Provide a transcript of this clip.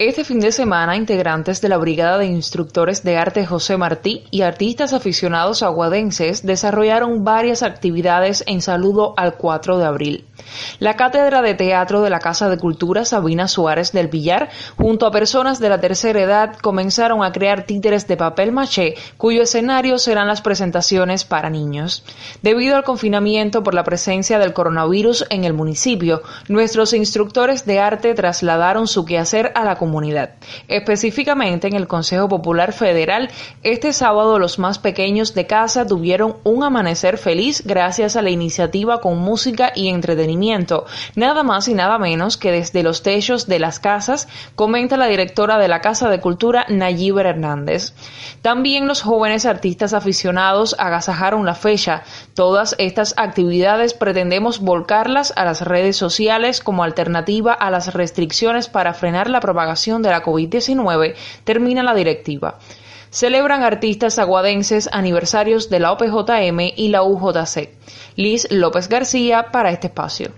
Este fin de semana, integrantes de la Brigada de Instructores de Arte José Martí y artistas aficionados aguadenses desarrollaron varias actividades en saludo al 4 de abril. La Cátedra de Teatro de la Casa de Cultura Sabina Suárez del Villar, junto a personas de la tercera edad, comenzaron a crear títeres de papel maché, cuyo escenario serán las presentaciones para niños. Debido al confinamiento por la presencia del coronavirus en el municipio, nuestros instructores de arte trasladaron su quehacer a la comunidad Específicamente en el Consejo Popular Federal, este sábado los más pequeños de casa tuvieron un amanecer feliz gracias a la iniciativa con música y entretenimiento, nada más y nada menos que desde los techos de las casas, comenta la directora de la Casa de Cultura Nayiber Hernández. También los jóvenes artistas aficionados agasajaron la fecha. Todas estas actividades pretendemos volcarlas a las redes sociales como alternativa a las restricciones para frenar la propagación de la COVID-19, termina la directiva. Celebran artistas aguadenses aniversarios de la OPJM y la UJC. Liz López García para este espacio.